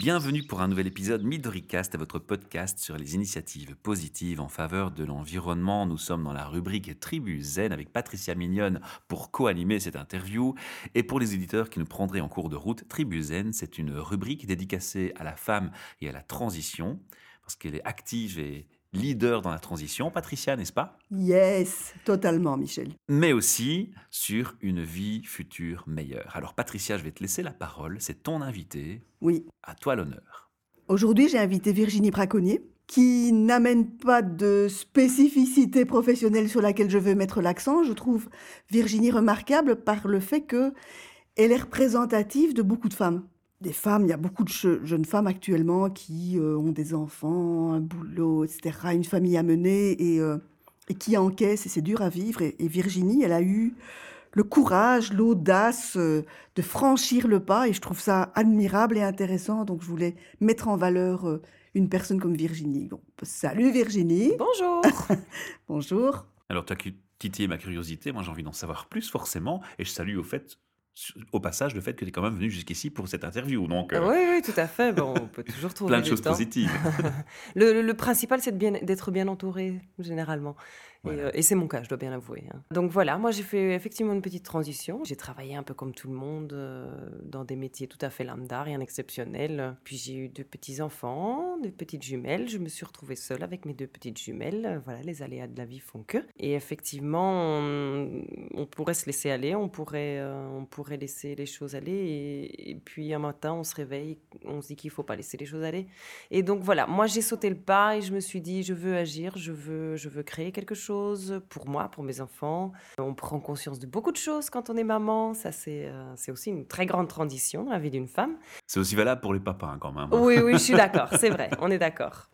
Bienvenue pour un nouvel épisode Midoricast, votre podcast sur les initiatives positives en faveur de l'environnement. Nous sommes dans la rubrique Tribu Zen avec Patricia Mignonne pour co-animer cette interview. Et pour les éditeurs qui nous prendraient en cours de route, Tribu Zen, c'est une rubrique dédicacée à la femme et à la transition parce qu'elle est active et leader dans la transition, Patricia, n'est-ce pas? Yes, totalement, Michel. Mais aussi sur une vie future meilleure. Alors, Patricia, je vais te laisser la parole. C'est ton invité. Oui. À toi l'honneur. Aujourd'hui, j'ai invité Virginie Braconnier, qui n'amène pas de spécificité professionnelle sur laquelle je veux mettre l'accent. Je trouve Virginie remarquable par le fait que elle est représentative de beaucoup de femmes des femmes, il y a beaucoup de jeunes femmes actuellement qui euh, ont des enfants, un boulot, etc., une famille à mener et, euh, et qui encaissent et c'est dur à vivre. Et, Virginie, elle a eu le courage, l'audace euh, de franchir le pas et je trouve ça admirable et intéressant. Donc je voulais mettre en valeur une personne comme Virginie. salut Virginie. Bonjour. Bonjour. Alors tu as titillé ma curiosité, moi j'ai envie d'en savoir plus forcément et je salue au fait au passage le fait que tu es quand même venu jusqu'ici pour cette interview. Donc, euh, oui, oui, tout à fait. Bon, on peut toujours trouver plein de choses positives. le, le, principal, c'est d'être bien, bien entouré, généralement. Euh, et, c'est mon cas, je dois bien l'avouer. Hein. Donc voilà, moi j'ai fait effectivement une petite transition. J'ai travaillé un peu comme tout le monde euh, dans des métiers tout à fait lambda, rien d'exceptionnel. Puis j'ai eu deux petits-enfants, deux petites jumelles. Je me suis retrouvée seule avec mes deux petites jumelles. Voilà, les aléas de la vie font que. Et effectivement, on, pourrait se laisser aller, on pourrait, euh, on pourrait laisser les choses aller. Et, et, puis un matin, on se réveille, on se dit qu'il ne faut pas laisser les choses aller. Et donc voilà, moi j'ai sauté le pas et je me suis dit, je veux agir, je veux, je veux créer quelque chose pour moi, pour mes enfants. On prend conscience de beaucoup de choses quand on est maman. Ça, c'est euh, c'est aussi une très grande transition dans la vie d'une femme. C'est aussi valable pour les papas hein, quand même. Oui, oui, je suis d'accord, c'est vrai, on est d'accord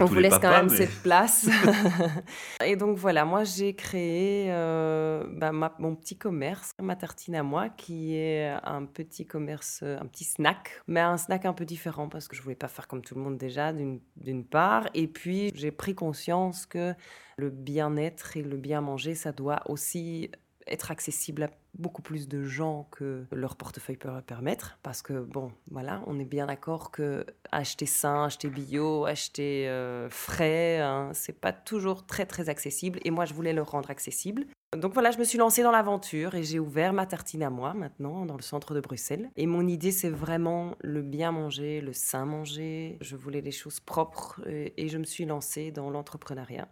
on vous laisse quand même cette place. et donc voilà, moi j'ai créé euh, bah, mon petit commerce, ma tartine à moi, qui est un petit commerce, un petit snack, mais un snack un peu différent parce que je voulais pas faire comme tout le monde déjà, d'une part. Et puis j'ai pris conscience que le bien-être et le bien manger, ça doit aussi être accessible à beaucoup plus de gens que leur portefeuille peut permettre. Parce que, bon, voilà, on est bien d'accord que acheter sain, acheter bio, acheter euh, frais, hein, c'est pas toujours très, très accessible. Et moi, je voulais le rendre accessible. Donc voilà, je me suis lancée dans l'aventure et j'ai ouvert ma tartine à moi maintenant dans le centre de Bruxelles. Et mon idée, c'est vraiment le bien manger, le sain manger. Je voulais des choses propres et je me suis lancée dans l'entrepreneuriat.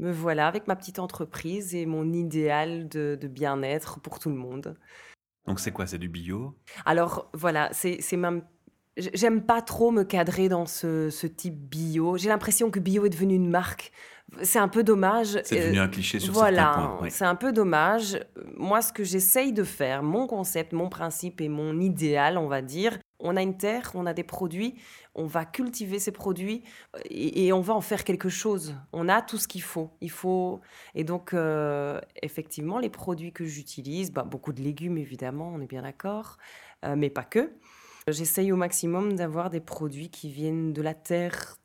Me voilà avec ma petite entreprise et mon idéal de, bien-être pour tout le monde. Donc c'est quoi? C'est du bio? Alors voilà, c'est même... J'aime pas trop me cadrer dans ce, ce type bio. J'ai l'impression que bio est devenu une marque. C'est un peu dommage. C'est devenu un cliché sur voilà, certains points. C'est un peu dommage. Moi, ce que j'essaye de faire, mon concept, mon principe et mon idéal, on va dire, on a une terre, on a des produits, on va cultiver ces produits et, on va en faire quelque chose. On a tout ce qu'il faut. Il faut et donc euh, effectivement les produits que j'utilise, bah, beaucoup de légumes évidemment, on est bien d'accord, euh, mais pas que. J'essaye au maximum d'avoir des produits qui viennent de la terre,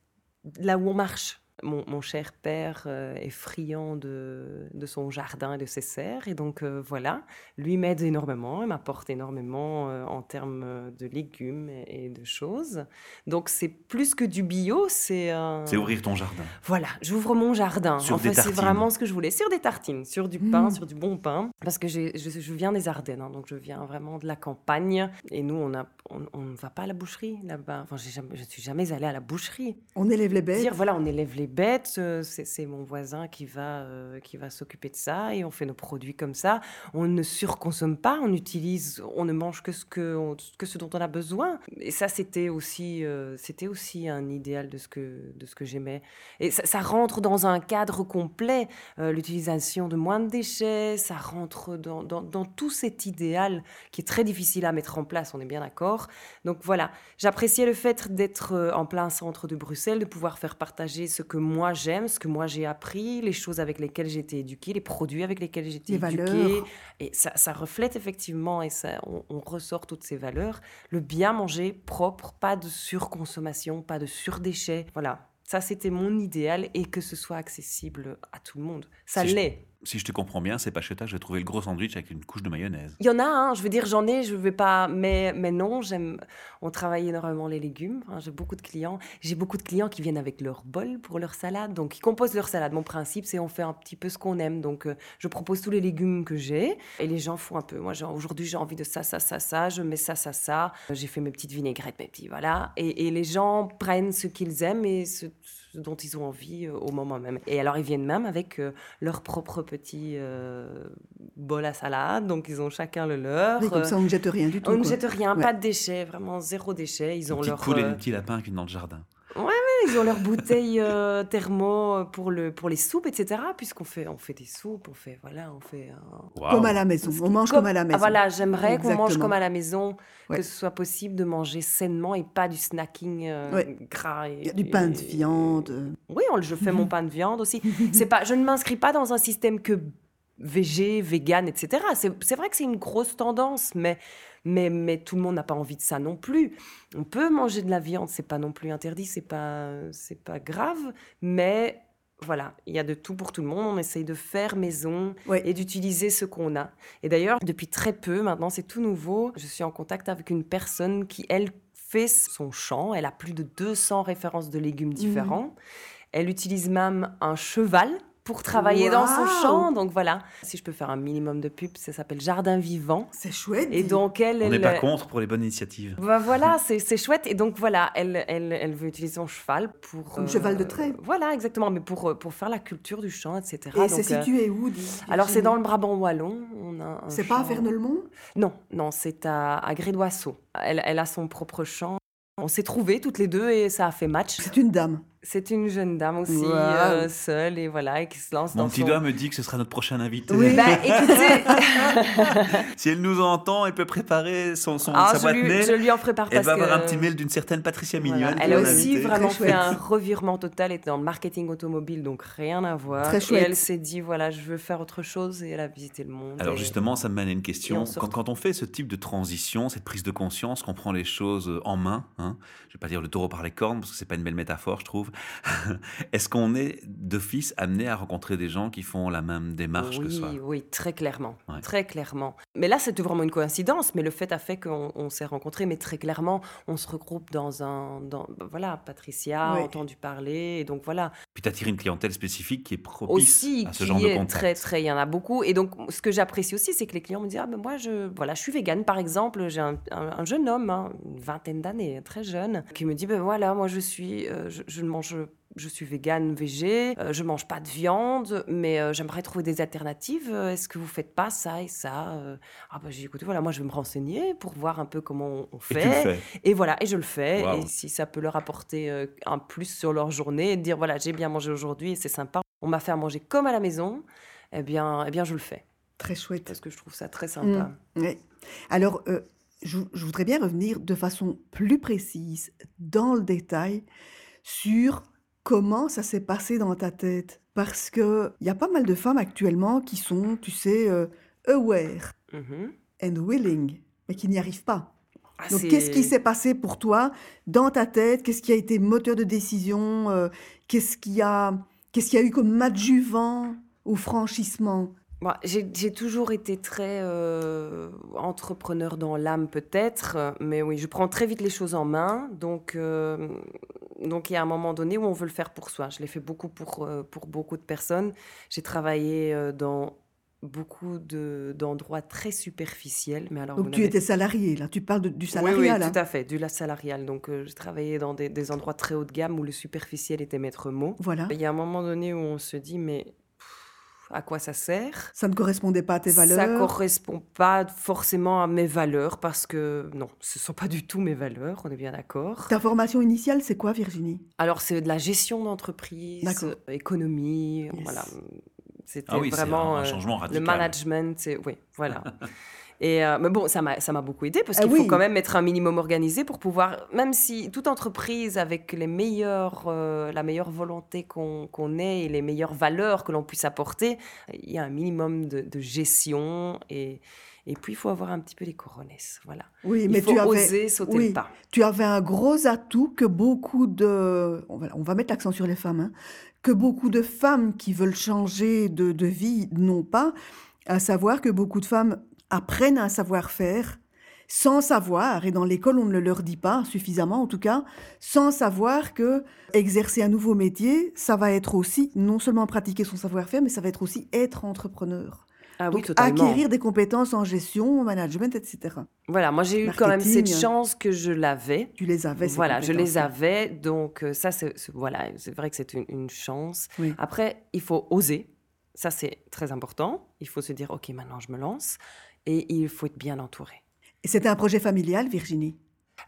là où on marche. Mon, cher père euh, est friand de, son jardin et de ses serres. Et donc euh, voilà, lui m'aide énormément, il m'apporte énormément euh, en termes de légumes et, de choses. Donc c'est plus que du bio, c'est... C'est ouvrir ton jardin. Voilà, j'ouvre mon jardin. Sur en fait, c'est vraiment ce que je voulais. Sur des tartines, sur du pain, mmh. sur du bon pain. Parce que je, je, viens des Ardennes, hein, donc je viens vraiment de la campagne. Et nous, on ne on, va pas à la boucherie là-bas. Enfin, jamais, je ne suis jamais allée à la boucherie. On élève les bêtes. Dire, voilà, on élève les bêtes, euh, c'est mon voisin qui va, euh, qui va s'occuper de ça et on fait nos produits comme ça. On ne surconsomme pas, on utilise, on ne mange que ce, que, que ce dont on a besoin. Et ça, c'était aussi, euh, c'était aussi un idéal de ce que, de ce que j'aimais. Et ça, rentre dans un cadre complet, l'utilisation de moins de déchets, ça rentre dans, dans, dans tout cet idéal qui est très difficile à mettre en place, on est bien d'accord. Donc voilà, j'appréciais le fait d'être en plein centre de Bruxelles, de pouvoir faire partager ce que moi j'aime, ce que moi j'ai appris, les choses avec lesquelles j'ai été éduquée, les produits avec lesquels j'ai été éduquée. Et ça, reflète effectivement, et ça, on, ressort toutes ces valeurs. Le bien manger propre, pas de surconsommation, pas de surdéchets. Voilà, ça c'était mon idéal et que ce soit accessible à tout le monde. Ça l'est. Si je te comprends bien, c'est que je vais trouver le gros sandwich avec une couche de mayonnaise. Il y en a, hein, je veux dire, j'en ai, je vais pas, mais, mais non, j'aime, on travaille énormément les légumes, hein, j'ai beaucoup de clients, j'ai beaucoup de clients qui viennent avec leur bol pour leur salade, donc ils composent leur salade. Mon principe, c'est on fait un petit peu ce qu'on aime, donc euh, je propose tous les légumes que j'ai, et les gens font un peu, moi aujourd'hui j'ai envie de ça, ça, ça, ça, je mets ça, ça, ça, j'ai fait mes petites vinaigrettes, mes petits, voilà, et, et les gens prennent ce qu'ils aiment et ce dont ils ont envie euh, au moment même. Et alors, ils viennent même avec euh, leur propre petit euh, bol à salade, donc ils ont chacun le leur. comme ça, on ne jette rien du tout. On ne jette rien, pas de déchets, vraiment zéro déchet. Ils ont leur. Petit poule et un petit lapin qui dans le jardin. Ouais, ils ont leur bouteille euh, thermo pour, le, pour les soupes, etc. Puisqu'on fait, on fait des soupes, on fait, voilà, on fait... Comme à la maison, on mange comme, à la maison. voilà, j'aimerais qu'on mange comme à la maison, que ce soit possible de manger sainement et pas du snacking euh, gras. Et, du pain de viande. Oui, je fais mon pain de viande aussi. C'est pas, je ne m'inscris pas dans un système que végé, vegan, etc. C'est vrai que c'est une grosse tendance, mais mais, mais tout le monde n'a pas envie de ça non plus. On peut manger de la viande, c'est pas non plus interdit, c'est pas, c'est pas grave, mais voilà, il y a de tout pour tout le monde. On essaye de faire maison et d'utiliser ce qu'on a. Et d'ailleurs, depuis très peu, maintenant c'est tout nouveau, je suis en contact avec une personne qui, elle, fait son champ. Elle a plus de 200 références de légumes mmh. différents. Elle utilise même un cheval pour travailler dans son champ. Donc voilà, si je peux faire un minimum de pub, ça s'appelle Jardin Vivant. C'est chouette. Et donc elle, on n'est pas contre pour les bonnes initiatives. Bah voilà, c'est chouette. Et donc voilà, elle, elle, elle veut utiliser son cheval pour. Un cheval de trait. Euh, voilà, exactement, mais pour euh, pour faire la culture du champ, etc. Et c'est euh, situé où Alors c'est dans le Brabant wallon. C'est pas à Vernelemont Non, non, c'est à, à Grédoisseau. Elle, elle a son propre champ. On s'est trouvés toutes les deux et ça a fait match. C'est une dame. C'est une jeune dame aussi, euh, seule, et voilà, et qui se lance Mon petit doigt me dit que ce sera notre prochain invité. Oui, bah écoutez... si elle nous entend, elle peut préparer son, son ah, sa boîte mail. Je lui en prépare Elle va avoir un petit mail d'une certaine Patricia Mignonne. Elle a aussi vraiment fait un revirement total, elle était dans le marketing automobile, donc rien à voir. Très chouette. Et elle s'est dit, voilà, je veux faire autre chose, et elle a visité le monde. Alors justement, ça me mène à une question. Quand, quand, on fait ce type de transition, cette prise de conscience, qu'on prend les choses en main, hein, je vais pas dire le taureau par les cornes, parce que c'est pas une belle métaphore, je trouve. Est-ce qu'on est d'office amené à rencontrer des gens qui font la même démarche que soi? Oui, très clairement, très clairement. Mais là, c'était vraiment une coïncidence, mais le fait a fait qu'on s'est rencontrés, mais très clairement, on se regroupe dans un... Dans, bah, voilà, Patricia a entendu parler, et donc voilà. Puis tu attires une clientèle spécifique qui est propice à ce genre de contact. Très, très, il y en a beaucoup. Et donc, ce que j'apprécie aussi, c'est que les clients me disent, ah ben moi, je, voilà, je suis végane, par exemple. J'ai un, jeune homme, hein, une vingtaine d'années, très jeune, qui me dit, ben voilà, moi, je suis, euh, je, je ne mange je suis végane, végé, euh, je mange pas de viande, mais euh, j'aimerais trouver des alternatives. Euh, est-ce que vous faites pas ça et ça Ah bah j'ai écouté, voilà, moi je vais me renseigner pour voir un peu comment on fait. Et, voilà, et je le fais. Et si ça peut leur apporter un plus sur leur journée, et dire voilà, j'ai bien mangé aujourd'hui et c'est sympa. On m'a fait à manger comme à la maison. Eh bien, eh bien, je le fais. Très chouette. Parce que je trouve ça très sympa. Mmh. Alors, je, je voudrais bien revenir de façon plus précise, dans le détail, sur comment ça s'est passé dans ta tête Parce qu'il y a pas mal de femmes actuellement qui sont, tu sais, euh, aware mm-hmm. and willing, mais qui n'y arrivent pas. Ah, Donc, qu'est-ce qui s'est passé pour toi dans ta tête? Qu'est-ce qui a été moteur de décision euh, Qu'est-ce qu'il y a, qu'est-ce qu'il y a eu comme adjuvant au franchissement? J'ai toujours été très euh, entrepreneur dans l'âme peut-être, mais oui, je prends très vite les choses en main. Donc, euh, donc il y a un moment donné où on veut le faire pour soi. Je l'ai fait beaucoup pour, euh, pour beaucoup de personnes. J'ai travaillé dans beaucoup d'endroits très superficiels. Mais alors, donc tu étais salarié, là, tu parles du salarial. Oui, tout à fait, du salarial. Donc j'ai travaillé dans des, des, endroits très haut de gamme où le superficiel était maître mot. Voilà. Il y a un moment donné où on se dit, mais à quoi ça sert. Ça ne correspondait pas à tes valeurs. Ça correspond pas forcément à mes valeurs parce que non, ce sont pas du tout mes valeurs, on est bien d'accord. Ta formation initiale, c'est quoi, Virginie? Alors c'est de la gestion d'entreprise, économie, voilà. C'était ah vraiment un, changement radical. le management, oui, voilà. Et euh, mais bon, ça m'a, ça m'a beaucoup aidé parce ah qu'il faut quand même être un minimum organisé pour pouvoir, même si toute entreprise avec les meilleurs, euh, la meilleure volonté qu'on, qu'on ait et les meilleures valeurs que l'on puisse apporter, il y a un minimum de, de gestion et, et puis, il faut avoir un petit peu les coronesses. Voilà. Oui, mais il faut tu oser sauter le pas. Tu avais un gros atout que beaucoup de. On va, on va mettre l'accent sur les femmes. Hein, que beaucoup de femmes qui veulent changer de, de vie n'ont pas. À savoir que beaucoup de femmes apprennent un savoir-faire sans savoir, et dans l'école on ne le leur dit pas suffisamment en tout cas, sans savoir que exercer un nouveau métier, ça va être aussi non seulement pratiquer son savoir-faire, mais ça va être aussi être entrepreneur. Ah Donc, acquérir des compétences en gestion, en management, etc. Voilà, moi j'ai eu quand même cette chance que je l'avais. Tu les avais. Voilà, je les avais. Donc euh, ça, c'est voilà, c'est vrai que c'est une, chance. Après, il faut oser. Ça, c'est très important. Il faut se dire, ok, maintenant je me lance, et il faut être bien entouré. Et c'était un projet familial, Virginie?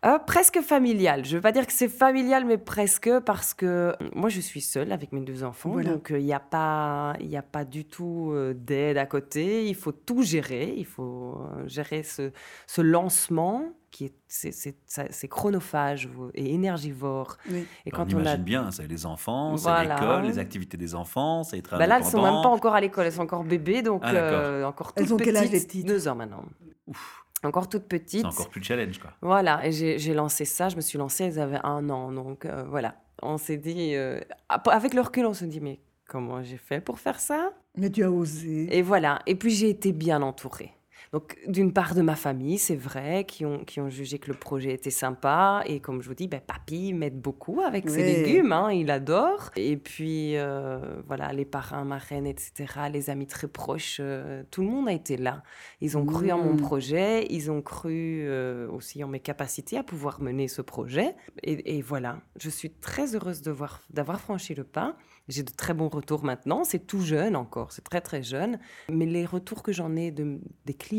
Euh, presque familial. Je ne veux pas dire que c'est familial, mais presque parce que euh, moi, je suis seule avec mes deux enfants. Donc, il n'y a, pas, a pas du tout euh, d'aide à côté. Il faut tout gérer. Il faut gérer ce, ce lancement qui est c'est chronophage et énergivore. Et quand on, imagine bien, c'est les enfants, c'est l'école, les activités des enfants, c'est être bah Là, elles sont même pas encore à l'école, elles sont encore bébés, donc ah, encore toutes elles ont quel âge les petites Deux ans maintenant. Ouf encore toute petite. C'est encore plus challenge, quoi. Voilà, et j'ai lancé ça, je me suis lancée, elles avaient un an, donc euh, voilà. On s'est dit, euh, avec le recul, on se dit, mais comment j'ai fait pour faire ça? Mais tu as osé. Et voilà, et puis j'ai été bien entourée. Donc, d'une part de ma famille, c'est vrai, qui ont, qui ont jugé que le projet était sympa. Et comme je vous dis, ben, papy m'aide beaucoup avec ses légumes, hein, il adore. Et puis, euh, voilà, les parrains, marraines, etc., les amis très proches, euh, tout le monde a été là. Ils ont cru en mon mmh. projet, ils ont cru euh, aussi en mes capacités à pouvoir mener ce projet. Et, et voilà, je suis très heureuse d'avoir franchi le pas. J'ai de très bons retours maintenant. C'est tout jeune encore, c'est très très jeune. Mais les retours que j'en ai de, des clients,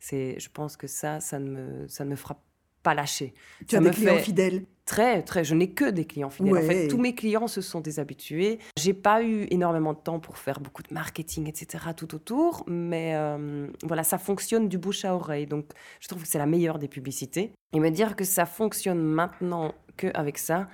c'est, je pense que ça, ça ne me, ça ne me fera pas lâcher. Tu as des clients fidèles Très, très. Je n'ai que des clients fidèles. En fait, tous mes clients se sont des habitués. J'ai pas eu énormément de temps pour faire beaucoup de marketing, etc. tout autour, mais euh, voilà, ça fonctionne du bouche à oreille. Donc, je trouve que c'est la meilleure des publicités. Et me dire que ça fonctionne maintenant qu'avec ça,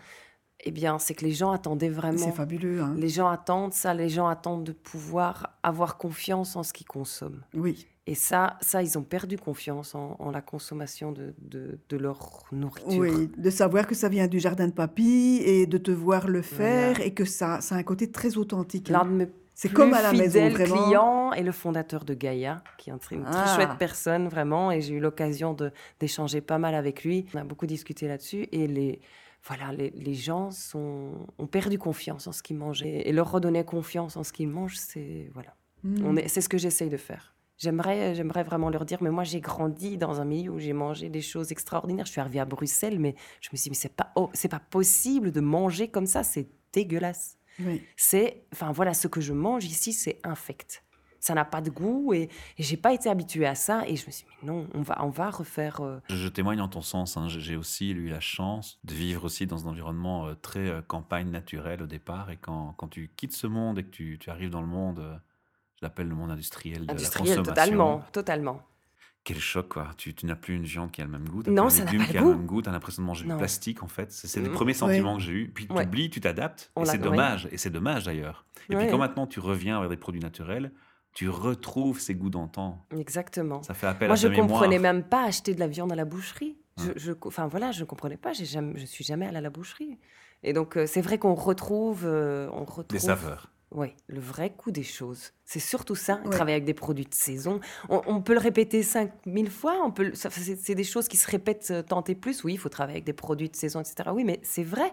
eh bien, c'est que les gens attendaient vraiment. C'est fabuleux. Hein. Les gens attendent ça, les gens attendent de pouvoir avoir confiance en ce qu'ils consomment. Oui. Et ça, ça, ils ont perdu confiance en, la consommation de, de, leur nourriture. Oui, de savoir que ça vient du jardin de papy et de te voir le faire et que ça, ça a un côté très authentique. L'un de mes c'est comme à la maison, vraiment. client et le fondateur de Gaïa, qui est une très ah. chouette personne, vraiment. Et j'ai eu l'occasion d'échanger pas mal avec lui. On a beaucoup discuté là-dessus. Et les, voilà, les, gens sont, ont perdu confiance en ce qu'ils mangeaient. Et leur redonner confiance en ce qu'ils mangent, c'est voilà. Hmm. C'est ce que j'essaye de faire. J'aimerais, j'aimerais vraiment leur dire, mais moi j'ai grandi dans un milieu où j'ai mangé des choses extraordinaires. Je suis arrivée à Bruxelles, mais je me suis dit, mais c'est pas, oh, c'est pas possible de manger comme ça, c'est dégueulasse. C'est, enfin voilà, ce que je mange ici, c'est infect ça n'a pas de goût et, et j'ai pas été habituée à ça et je me suis dit mais non on va on va refaire euh, je, témoigne en ton sens hein. j'ai aussi eu la chance de vivre aussi dans un environnement euh, très euh, campagne naturelle au départ et quand, quand tu quittes ce monde et que tu, tu arrives dans le monde l'appelle le monde industriel de industriel, la consommation totalement totalement quel choc, quoi. Tu, tu n'as plus une viande qui a le même goût, tu non, ça légumes qui a le même goût, tu as l'impression de manger du plastique, en fait. C'est le mm. premier sentiment que j'ai eu. Puis tu oublies, tu t'adaptes, et c'est dommage. Et c'est dommage, d'ailleurs. Et puis quand maintenant tu reviens vers des produits naturels, tu retrouves ces goûts d'antan. Exactement. Ça fait appel Moi, à je ne comprenais même pas acheter de la viande à la boucherie. Je, enfin voilà, je ne comprenais pas. je ne suis jamais allée à la boucherie. Et donc, euh, c'est vrai qu'on retrouve, euh, on retrouve. Des saveurs. Oui, le vrai goût des choses. C'est surtout ça, travailler avec des produits de saison. On, peut le répéter 5000 fois, on peut, c'est des choses qui se répètent euh, tant et plus. Oui, il faut travailler avec des produits de saison, etc. Oui, mais c'est vrai.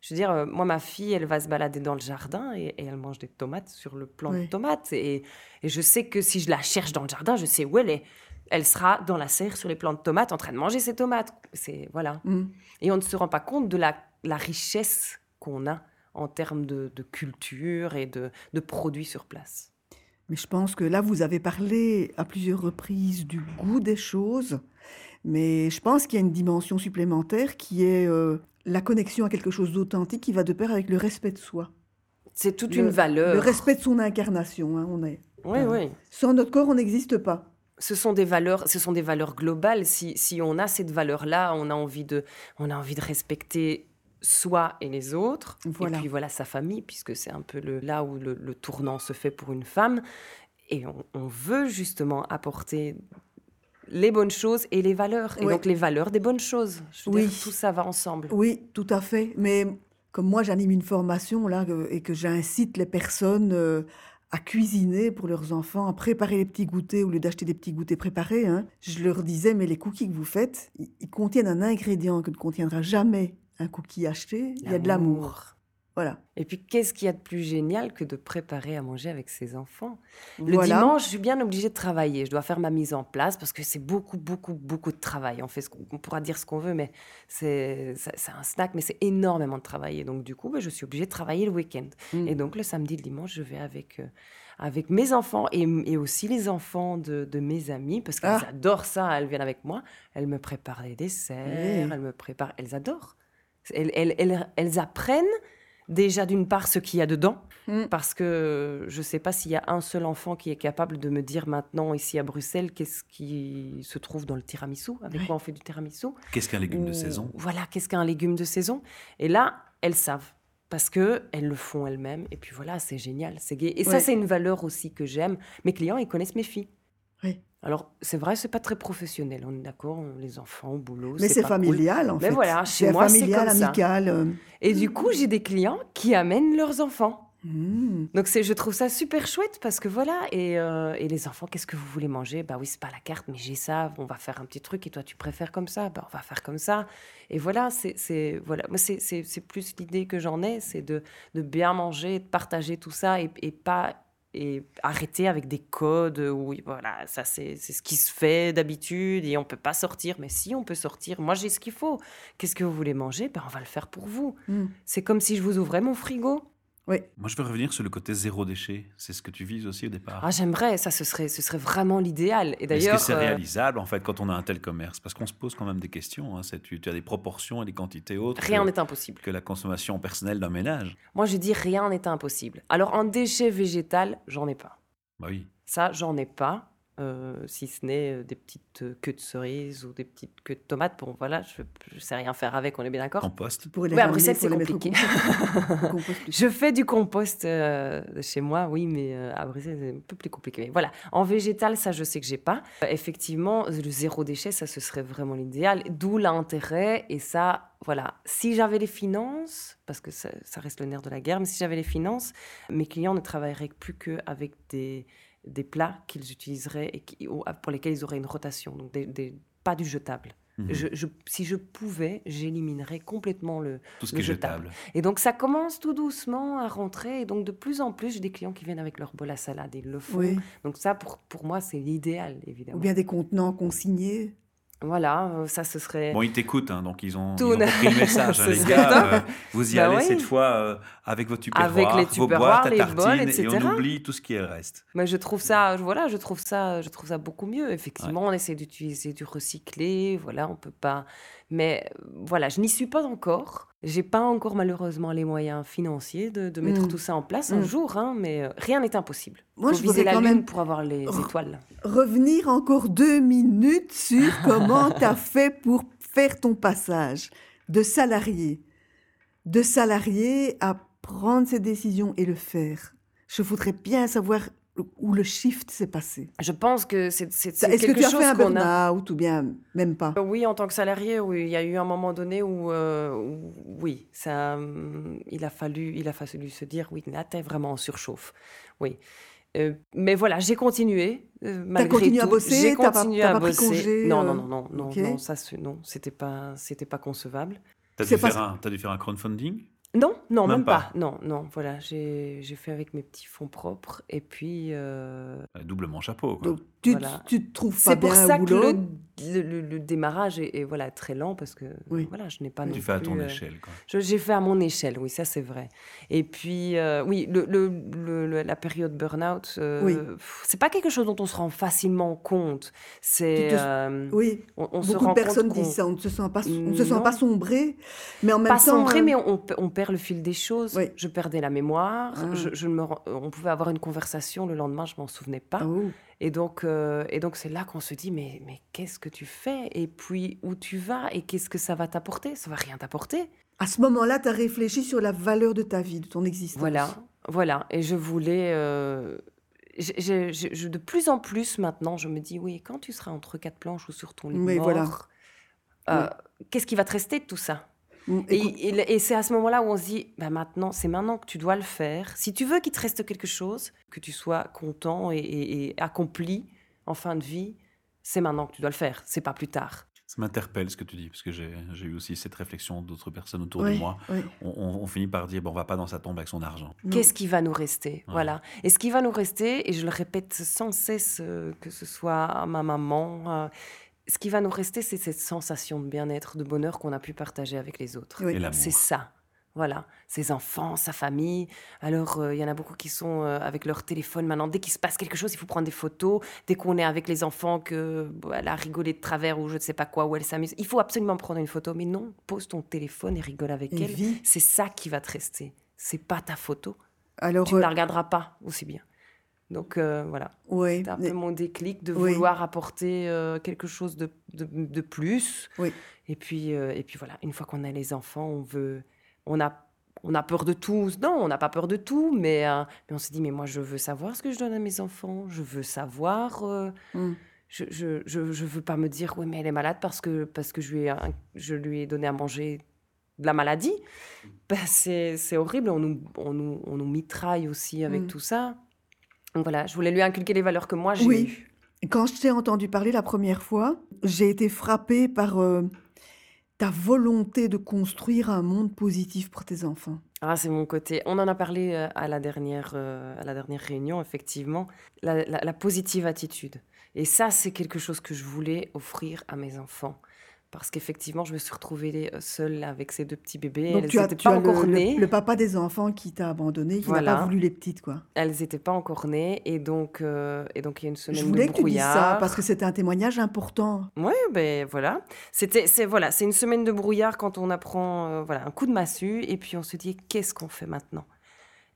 Je veux dire, euh, moi, ma fille, elle va se balader dans le jardin et, elle mange des tomates sur le plant de tomates. Et, je sais que si je la cherche dans le jardin, je sais où elle est. Elle sera dans la serre sur les plants de tomates en train de manger ses tomates. C'est voilà. Mm. Et on ne se rend pas compte de la, richesse qu'on a en termes de, culture et de, de produits sur place. Mais je pense que là, vous avez parlé à plusieurs reprises du goût des choses. Mais je pense qu'il y a une dimension supplémentaire qui est euh, la connexion à quelque chose d'authentique qui va de pair avec le respect de soi. C'est toute une valeur. Le respect de son incarnation, hein, on est. Oui, oui. Sans notre corps, on n'existe pas. ce sont des valeurs, ce sont des valeurs globales. Si, si on a cette valeur-là, on a envie de, on a envie de respecter soi et les autres, et puis voilà sa famille, puisque c'est un peu le, là où le, tournant se fait pour une femme. Et on, veut justement apporter les bonnes choses et les valeurs. Et donc les valeurs des bonnes choses. oui. tout ça va ensemble. Oui, tout à fait. Mais comme moi, j'anime une formation là et que j'incite les personnes euh, à cuisiner pour leurs enfants, à préparer les petits goûters au lieu d'acheter des petits goûters préparés. Hein. Je leur disais, mais les cookies que vous faites, ils contiennent un ingrédient que ne contiendra jamais un cookie acheté. Il y a de l'amour. Voilà. Et puis, qu'est-ce qu'il y a de plus génial que de préparer à manger avec ses enfants? Le dimanche, je suis bien obligée de travailler. Je dois faire ma mise en place parce que c'est beaucoup, beaucoup, beaucoup de travail. On, fait ce qu'on pourra dire ce qu'on veut, mais c'est un snack, mais c'est énormément de travail. Et donc, du coup, ben, je suis obligée de travailler le week-end. Mm. Et donc, le samedi, le dimanche, je vais avec, euh, avec mes enfants et, et, aussi les enfants de, de mes amis parce qu'elles ah. adorent ça. Elles viennent avec moi. Elles me préparent les desserts. Elles me préparent. Elles adorent. Elles, elles, elles, elles apprennent déjà d'une part ce qu'il y a dedans, mm. parce que je ne sais pas s'il y a un seul enfant qui est capable de me dire maintenant ici à Bruxelles qu'est-ce qui se trouve dans le tiramisu, avec quoi on fait du tiramisu. Qu'est-ce qu'un légume de saison? Voilà, qu'est-ce qu'un légume de saison? Et là, elles savent. Parce que elles le font elles-mêmes et puis voilà c'est génial c'est gay et ça c'est une valeur aussi que j'aime mes clients ils connaissent mes filles oui. Alors, c'est vrai, c'est pas très professionnel, on est d'accord, les enfants au boulot. Mais c'est familial, en fait. Mais voilà, chez moi, c'est comme amical. Ça. Euh. Et du coup, j'ai des clients qui amènent leurs enfants. Mmh. Donc, c'est, je trouve ça super chouette parce que voilà, et, euh, et les enfants, qu'est-ce que vous voulez manger? Bah oui, c'est pas la carte, mais j'ai ça, on va faire un petit truc, et toi, tu préfères comme ça? Bah, on va faire comme ça. Et voilà, c'est, voilà. Moi, c'est, plus l'idée que j'en ai, c'est de, de bien manger, de partager tout ça et, et pas et arrêter avec des codes oui voilà ça c'est ce qui se fait d'habitude et on peut pas sortir. Mais si on peut sortir moi j'ai ce qu'il faut. Qu'est-ce que vous voulez manger? Ben on va le faire pour vous. Hmm. c'est comme si je vous ouvrais mon frigo moi, je veux revenir sur le côté zéro déchet. C'est ce que tu vises aussi au départ. Ah, j'aimerais. Ça, ce serait, ce serait vraiment l'idéal. Et d'ailleurs, est-ce que c'est euh, réalisable en fait quand on a un tel commerce? Parce qu'on se pose quand même des questions. Hein. Tu, tu, as des proportions et des quantités autres. Rien n'est impossible. Que la consommation personnelle d'un ménage. Moi, je dis rien n'est impossible. Alors, en déchets végétal, j'en ai pas. Bah oui. Ça, j'en ai pas. Euh, si ce n'est euh, des petites euh, queues de cerises ou des petites queues de tomates. Bon, voilà, je ne sais rien faire avec, on est bien d'accord. Compost. Pour les oui, à Bruxelles, c'est compliqué. je fais du compost chez moi, oui, mais à Bruxelles, c'est un peu plus compliqué. voilà, en végétal, ça, je sais que j'ai pas. effectivement, le zéro déchet, ça, ce serait vraiment l'idéal. D'où l'intérêt. Et ça, voilà, si j'avais les finances, parce que ça, ça reste le nerf de la guerre, mais si j'avais les finances, mes clients ne travailleraient plus qu'avec des des plats qu'ils utiliseraient et qui, pour lesquels ils auraient une rotation, donc des, pas du jetable. Mhm. Je, si je pouvais, j'éliminerais complètement le, Tout ce qui jetable. jetable. Et donc ça commence tout doucement à rentrer. Et donc de plus en plus, j'ai des clients qui viennent avec leur bol à salade. Ils le font. Donc ça, pour, pour moi, c'est l'idéal, évidemment. Ou bien des contenants consignés. Voilà, euh, ça ce serait. Bon, ils t'écoutent, hein, donc ils ont, ils ont compris le message, hein, les gars. Euh, vous y bah allez cette fois euh, avec vos tupperwares, avec les vos boîtes les bols, etc. et on oublie tout ce qui reste. Mais je trouve ça, voilà, je trouve ça, je trouve ça beaucoup mieux. Effectivement, on essaie d'utiliser du recyclé, voilà, on peut pas. Mais voilà, je n'y suis pas encore. J'ai pas encore malheureusement les moyens financiers de, mettre mm. tout ça en place un mm. jour, hein, mais euh, rien n'est impossible. Moi, Faut je viser la quand lune même pour avoir les étoiles. Revenir encore deux minutes sur comment tu as fait pour faire ton passage de salarié, de salarié à prendre ses décisions et le faire. Je voudrais bien savoir où le shift s'est passé Je pense que c'est quelque chose Est-ce que tu as fait un burn-out ou bien même pas? Euh, Oui, en tant que salarié, oui. Il y a eu un moment donné où, euh, oui, ça, hum, il, a fallu, il a fallu se dire, oui, là, t'es vraiment en surchauffe. Oui. Euh, mais voilà, j'ai continué. Euh, malgré as continué à bosser? J'ai continué à bosser. Congé, non, non, non, non, non, non, ça, non, c'était pas, c'était pas concevable. T'as dû, as dû faire un crowdfunding? Non, non, même, pas. Non, non, voilà, j'ai fait avec mes petits fonds propres et puis. Euh... Doublement chapeau. Quoi. Donc, tu, tu te trouves pas bien boulot. C'est pour ça que le, le, démarrage est, voilà très lent parce que oui. voilà, je n'ai pas. Tu fais à ton euh, échelle. J'ai fait à mon échelle, oui, ça c'est vrai. Et puis euh, oui, le, la période burn-out, euh, oui. c'est pas quelque chose dont on se rend facilement compte. C'est euh, oui. On, Beaucoup se rend de personnes disent ça. On ne se sent pas, on se sent pas sombré, mais en même pas temps. Pas sombré, mais on, on perds le fil des choses. Je perdais la mémoire. Ah. Je, me, on pouvait avoir une conversation le lendemain, je m'en souvenais pas. Oh. Et donc, euh, et donc c'est là qu'on se dit mais mais qu'est-ce que tu fais? Et puis où tu vas? Et qu'est-ce que ça va t'apporter? Ça va rien t'apporter. À ce moment-là, tu as réfléchi sur la valeur de ta vie, de ton existence. Voilà, voilà. Et je voulais. Euh, de plus en plus maintenant, je me dis oui, quand tu seras entre quatre planches ou sur ton lit mort, voilà. Euh, qu'est-ce qui va te rester de tout ça? Mm, et, c'est à ce moment-là où on se dit, bah maintenant, c'est maintenant que tu dois le faire. Si tu veux qu'il te reste quelque chose, que tu sois content et, accompli en fin de vie, c'est maintenant que tu dois le faire. C'est pas plus tard. Ça m'interpelle ce que tu dis, parce que j'ai eu aussi cette réflexion d'autres personnes autour de moi. On, finit par dire, bon, on va pas dans sa tombe avec son argent. Qu'est-ce qui va nous rester? Voilà. Et ce qui va nous rester, et je le répète sans cesse, euh, que ce soit à ma maman, euh, ce qui va nous rester, c'est cette sensation de bien-être, de bonheur qu'on a pu partager avec les autres. C'est ça. Voilà, ses enfants, sa famille. Alors, euh, il y en a beaucoup qui sont euh, avec leur téléphone maintenant. Dès qu'il se passe quelque chose, il faut prendre des photos. Dès qu'on est avec les enfants, que elle a rigolé de travers ou je ne sais pas quoi, ou elle s'amuse, il faut absolument prendre une photo. Mais non, pose ton téléphone et rigole avec elle. C'est ça qui va te rester. C'est pas ta photo. Alors, tu ne la euh, regarderas pas aussi bien. Donc euh, voilà, c'est un peu mon déclic de vouloir apporter euh, quelque chose de, de, plus. Oui. Et, puis, euh, et puis voilà, une fois qu'on a les enfants, on veut, on a, on a peur de tout. Non, on n'a pas peur de tout, mais, mais on s'est dit, mais moi je veux savoir ce que je donne à mes enfants, je veux savoir. Mm. Je, je, je, veux pas me dire, oui, mais elle est malade parce que, parce que je, lui ai, je lui ai donné à manger de la maladie. Ben, c'est horrible, on nous, on, nous, on nous mitraille aussi avec mm. tout ça. Donc voilà, je voulais lui inculquer les valeurs que moi j'ai oui. eues. Quand je t'ai entendu parler la première fois, j'ai été frappée par euh, ta volonté de construire un monde positif pour tes enfants. Ah, c'est mon côté. On en a parlé euh, à, la dernière, euh, à la dernière réunion, effectivement. la positive attitude. Et ça, c'est quelque chose que je voulais offrir à mes enfants parce qu'effectivement, je me suis retrouvée euh, seule avec ces deux petits bébés. Donc Elles tu as, pas encore le, nées. Le, papa des enfants qui t'a abandonné, qui n'a pas voulu les petites, quoi. Elles n'étaient pas encore nées, et donc, euh, et donc il y a une semaine de brouillard. Je voulais que tu dises ça, parce que c'était un témoignage important. Oui, ben voilà. C'était, c'est voilà, c'est une semaine de brouillard quand on apprend, euh, voilà, un coup de massue, et puis on se dit qu'est-ce qu'on fait maintenant?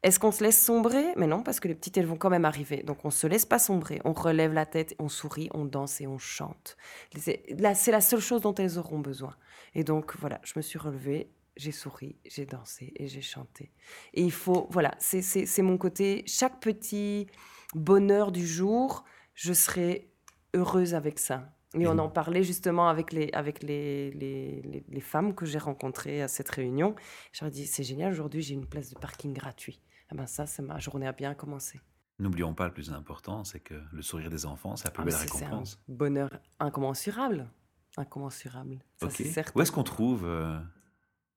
Est-ce qu'on se laisse sombrer? Mais non, parce que les petites, elles vont quand même arriver. Donc on ne se laisse pas sombrer. On relève la tête, on sourit, on danse et on chante. C'est la seule chose dont elles auront besoin. Et donc voilà, je me suis relevée, j'ai souri, j'ai dansé et j'ai chanté. Et il faut, voilà, c'est mon côté. Chaque petit bonheur du jour, je serai heureuse avec ça. Et on en parlait justement avec les, avec les, les, les femmes que j'ai rencontrées à cette réunion. Je leur ai dit, c'est génial, aujourd'hui j'ai une place de parking gratuit. Ah ben ça, c'est ma journée a bien commencé. N'oublions pas le plus important, c'est que le sourire des enfants, c'est la plus ah, belle récompense. Un bonheur incommensurable. Incommensurable. Ça, Où est-ce qu'on trouve euh,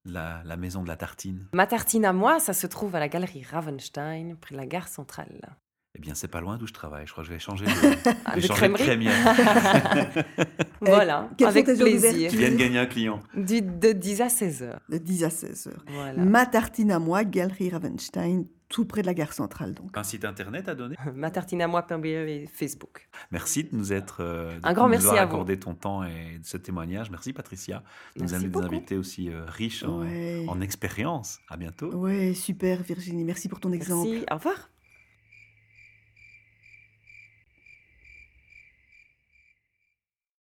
la, la, maison de la tartine? Ma tartine à moi, ça se trouve à la galerie Ravenstein, près de la gare centrale. Eh bien, c'est pas loin d'où je travaille. Je crois que je vais changer de, ah, de, crémière. voilà, avec plaisir. Tu viens de gagner un client. de 10 à 16 heures. De 10 à 16 heures. Voilà. Ma tartine à moi, Galerie Ravenstein, tout près de la gare centrale. Donc. Un site internet à donner? Ma tartine à moi, et Facebook. Merci de nous être. Euh, un grand merci à accordé ton temps et ce témoignage. Merci Patricia. Nous merci des invités aussi euh, riches en, en expérience. À bientôt. Ouais, super Virginie. Merci pour ton exemple. Merci. Au revoir.